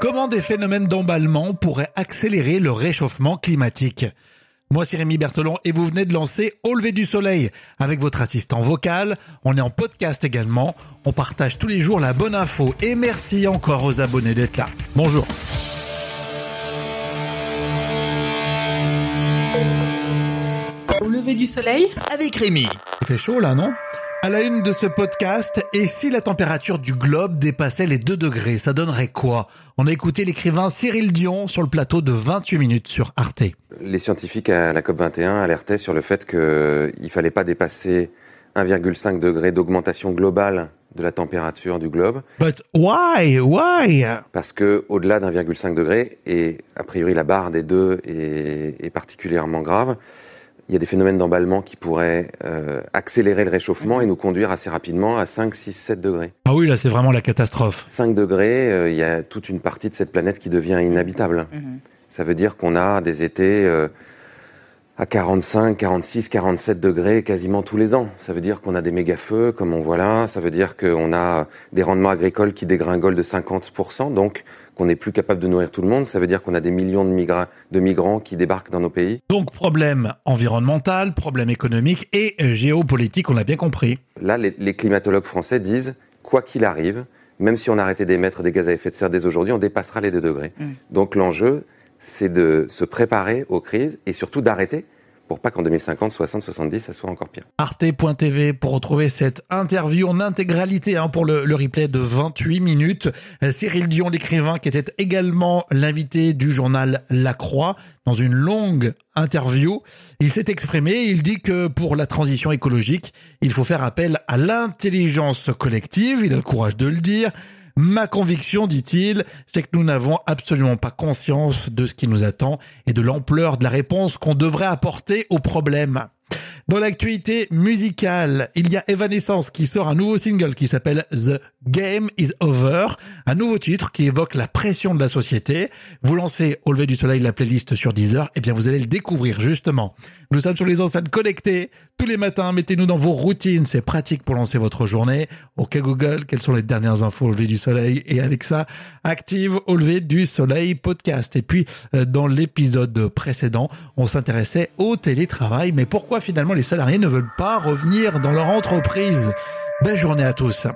Comment des phénomènes d'emballement pourraient accélérer le réchauffement climatique? Moi, c'est Rémi Berthelon et vous venez de lancer Au lever du soleil avec votre assistant vocal. On est en podcast également. On partage tous les jours la bonne info et merci encore aux abonnés d'être là. Bonjour. Au lever du soleil? Avec Rémi. Il fait chaud là, non? À la une de ce podcast, et si la température du globe dépassait les 2 degrés, ça donnerait quoi? On a écouté l'écrivain Cyril Dion sur le plateau de 28 minutes sur Arte. Les scientifiques à la COP21 alertaient sur le fait qu'il fallait pas dépasser 1,5 degré d'augmentation globale de la température du globe. But why? Why? Parce que au-delà d'1,5 degré, et a priori la barre des deux est particulièrement grave, il y a des phénomènes d'emballement qui pourraient euh, accélérer le réchauffement et nous conduire assez rapidement à 5, 6, 7 degrés. Ah oui, là c'est vraiment la catastrophe. 5 degrés, euh, il y a toute une partie de cette planète qui devient inhabitable. Mhm. Ça veut dire qu'on a des étés euh, à 45, 46, 47 degrés quasiment tous les ans. Ça veut dire qu'on a des méga-feux comme on voit là. Ça veut dire qu'on a des rendements agricoles qui dégringolent de 50%. Donc qu'on n'est plus capable de nourrir tout le monde. Ça veut dire qu'on a des millions de, de migrants qui débarquent dans nos pays. Donc problème environnemental, problème économique et géopolitique, on l'a bien compris. Là, les, climatologues français disent, quoi qu'il arrive, même si on arrêtait d'émettre des gaz à effet de serre dès aujourd'hui, on dépassera les 2 degrés. Mm. Donc l'enjeu, c'est de se préparer aux crises et surtout d'arrêter pour pas qu'en 2050, 60, 70, ça soit encore pire. Arte.tv pour retrouver cette interview en intégralité hein, pour le, le, replay de 28 minutes. Euh, Cyril Dion, l'écrivain, qui était également l'invité du journal La Croix, dans une longue interview, il s'est exprimé, il dit que pour la transition écologique, il faut faire appel à l'intelligence collective, il a le courage de le dire, Ma conviction, dit-il, c'est que nous n'avons absolument pas conscience de ce qui nous attend et de l'ampleur de la réponse qu'on devrait apporter au problème. Dans l'actualité musicale, il y a Evanescence qui sort un nouveau single qui s'appelle The Game is Over, un nouveau titre qui évoque la pression de la société. Vous lancez au lever du soleil la playlist sur Deezer, et eh bien vous allez le découvrir justement. Nous sommes sur les enceintes connectées tous les matins. Mettez-nous dans vos routines, c'est pratique pour lancer votre journée. Ok Google, quelles sont les dernières infos au lever du soleil? Et Alexa, active au lever du soleil podcast. Et puis euh, dans l'épisode précédent, on s'intéressait au télétravail, mais pourquoi finalement les salariés ne veulent pas revenir dans leur entreprise. Belle journée à tous.